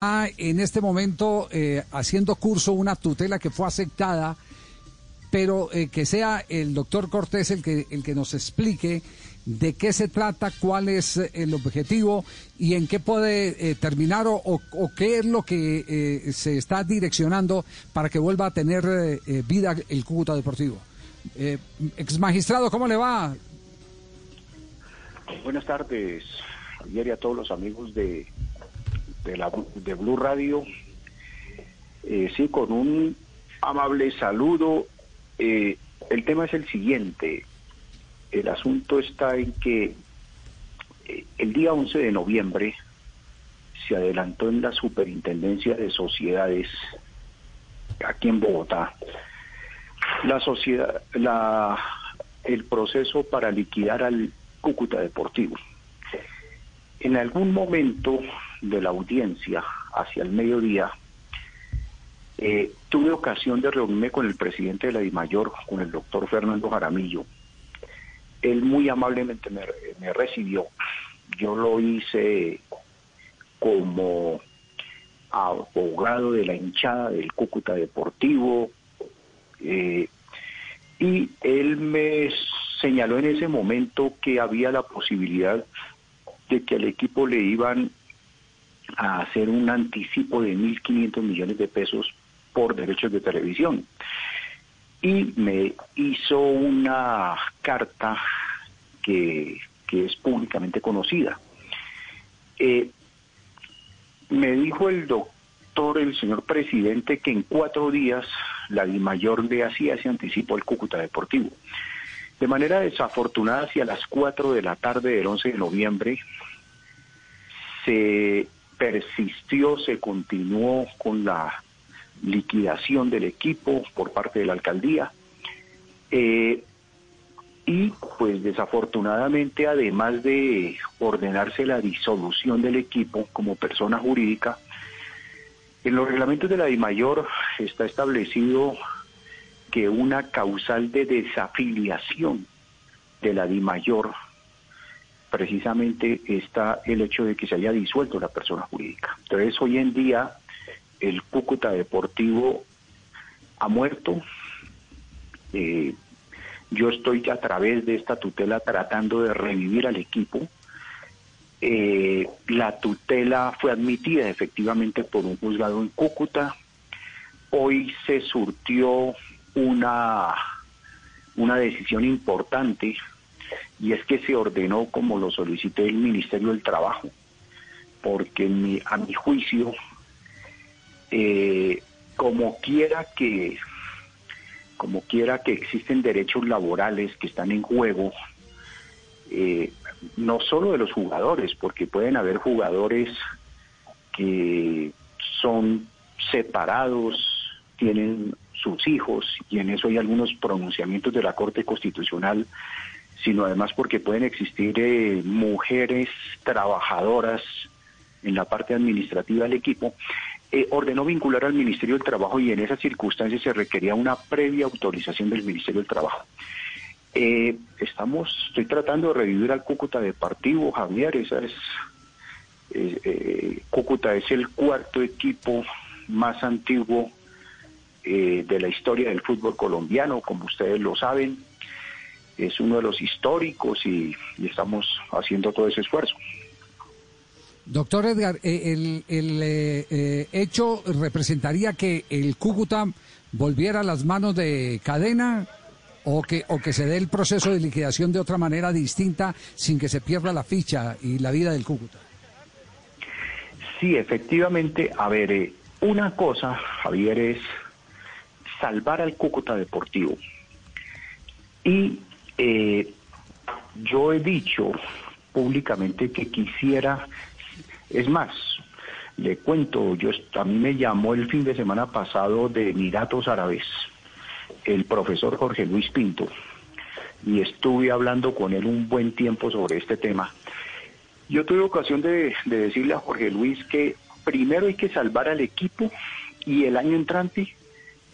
en este momento eh, haciendo curso una tutela que fue aceptada, pero eh, que sea el doctor Cortés el que, el que nos explique de qué se trata, cuál es eh, el objetivo y en qué puede terminar o, qué es lo que se está direccionando para que vuelva a tener vida el Cúcuta Deportivo. ex magistrado, ¿cómo le va? Buenas tardes, Javier, y a todos los amigos de de, la, de Blue Radio. Eh, sí, con un amable saludo. Eh, el tema es el siguiente. El asunto está en que eh, el día 11 de noviembre se adelantó en la Superintendencia de Sociedades aquí en Bogotá la sociedad la el proceso para liquidar al Cúcuta Deportivo. En algún momento de la audiencia hacia el mediodía, eh, tuve ocasión de reunirme con el presidente de la DIMAYOR, con el doctor Fernando Jaramillo. Él muy amablemente me, recibió. Yo lo hice como abogado de la hinchada del Cúcuta Deportivo. Eh, y él me señaló en ese momento que había la posibilidad de que al equipo le iban a hacer un anticipo de 1.500 millones de pesos por derechos de televisión. Y me hizo una carta que, es públicamente conocida. Eh, me dijo el doctor, el señor presidente, que en cuatro días la DIMAYOR le hacía ese anticipo al Cúcuta Deportivo. De manera desafortunada, hacia las cuatro de la tarde del 11 de noviembre, se persistió, se continuó con la liquidación del equipo por parte de la alcaldía. Eh, y pues desafortunadamente, además de ordenarse la disolución del equipo como persona jurídica, en los reglamentos de la DIMAYOR está establecido que una causal de desafiliación de la DIMAYOR precisamente está el hecho de que se haya disuelto la persona jurídica. Entonces, hoy en día, el Cúcuta Deportivo ha muerto. Eh, yo estoy a través de esta tutela tratando de revivir al equipo. Eh, la tutela fue admitida efectivamente por un juzgado en Cúcuta. Hoy se surtió una, una decisión importante y es que se ordenó como lo solicité el Ministerio del Trabajo, porque a mi juicio, eh, como quiera que como quiera que existen derechos laborales que están en juego, eh, no solo de los jugadores, porque pueden haber jugadores que son separados, tienen sus hijos, y en eso hay algunos pronunciamientos de la Corte Constitucional sino además porque pueden existir eh, mujeres trabajadoras en la parte administrativa del equipo, eh, ordenó vincular al Ministerio del Trabajo y en esas circunstancias se requería una previa autorización del Ministerio del Trabajo. Eh, estamos, estoy tratando de revivir al Cúcuta Deportivo, Javier, esa es, Cúcuta es el cuarto equipo más antiguo de la historia del fútbol colombiano, como ustedes lo saben, es uno de los históricos y, estamos haciendo todo ese esfuerzo. Doctor Edgar, eh, el, el eh, eh, hecho representaría que el Cúcuta volviera a las manos de cadena o que, o que se dé el proceso de liquidación de otra manera distinta sin que se pierda la ficha y la vida del Cúcuta. Sí, efectivamente. A ver, una cosa, Javier, es salvar al Cúcuta Deportivo y eh, yo he dicho públicamente que quisiera, es más, le cuento, yo a mí me llamó el fin de semana pasado de Emiratos Árabes el profesor Jorge Luis Pinto y estuve hablando con él un buen tiempo sobre este tema. Yo tuve ocasión de, de decirle a Jorge Luis que primero hay que salvar al equipo y el año entrante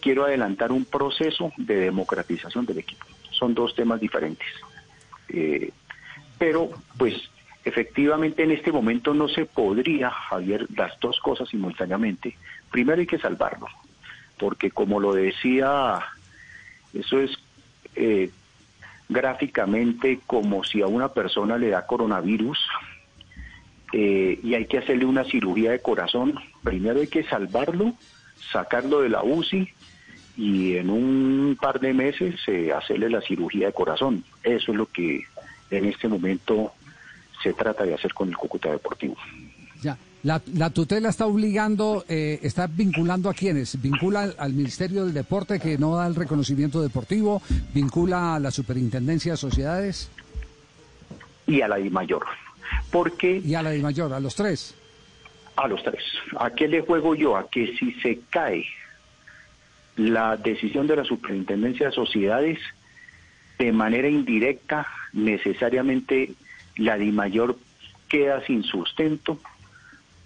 quiero adelantar un proceso de democratización del equipo son dos temas diferentes. Eh, pero pues efectivamente en este momento no se podría, Javier, las dos cosas simultáneamente. Primero hay que salvarlo, porque como lo decía, eso es eh, gráficamente como si a una persona le da coronavirus eh, y hay que hacerle una cirugía de corazón. Primero hay que salvarlo, sacarlo de la UCI y en un par de meses eh, hacerle la cirugía de corazón. Eso es lo que en este momento se trata de hacer con el Cúcuta Deportivo. Ya. La, tutela está obligando, eh, está vinculando a quienes? ¿Vincula al, Ministerio del Deporte que no da el reconocimiento deportivo? ¿Vincula a la Superintendencia de Sociedades? Y a la mayor. Porque, y a la mayor, a los tres. A los tres. ¿A qué le juego yo? A que si se cae la decisión de la Superintendencia de Sociedades, de manera indirecta, necesariamente la DIMAYOR queda sin sustento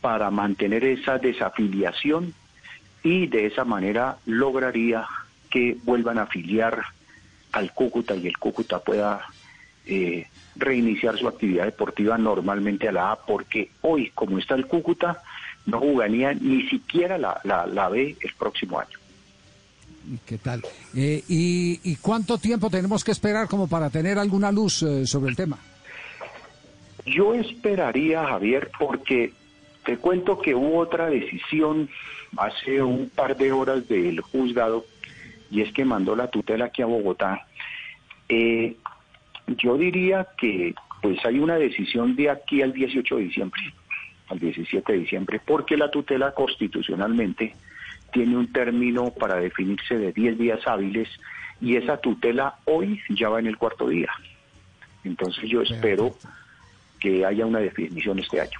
para mantener esa desafiliación y de esa manera lograría que vuelvan a afiliar al Cúcuta y el Cúcuta pueda eh, reiniciar su actividad deportiva normalmente a la A, porque hoy, como está el Cúcuta, no jugaría ni siquiera la, la, B el próximo año. ¿Qué tal? Eh, y, cuánto tiempo tenemos que esperar como para tener alguna luz eh, sobre el tema? Yo esperaría, Javier, porque te cuento que hubo otra decisión hace un par de horas del juzgado y es que mandó la tutela aquí a Bogotá. Eh, yo diría que pues hay una decisión de aquí al 18 de diciembre, al 17 de diciembre, porque la tutela constitucionalmente tiene un término para definirse de 10 días hábiles y esa tutela hoy ya va en el cuarto día. Entonces yo espero que haya una definición este año.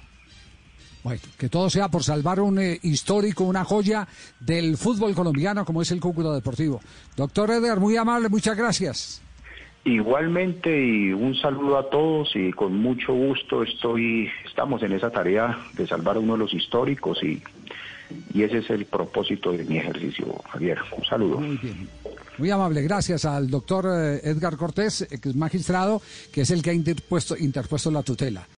Bueno, que todo sea por salvar un eh, histórico, una joya del fútbol colombiano como es el Cúcuta Deportivo. Doctor Eder, muy amable, muchas gracias. Igualmente y un saludo a todos y con mucho gusto estoy, estamos en esa tarea de salvar uno de los históricos y, y ese es el propósito de mi ejercicio, Javier. Un saludo. Muy bien. Muy amable, gracias al doctor eh, Edgar Cortés, es magistrado, que es el que ha interpuesto, interpuesto la tutela.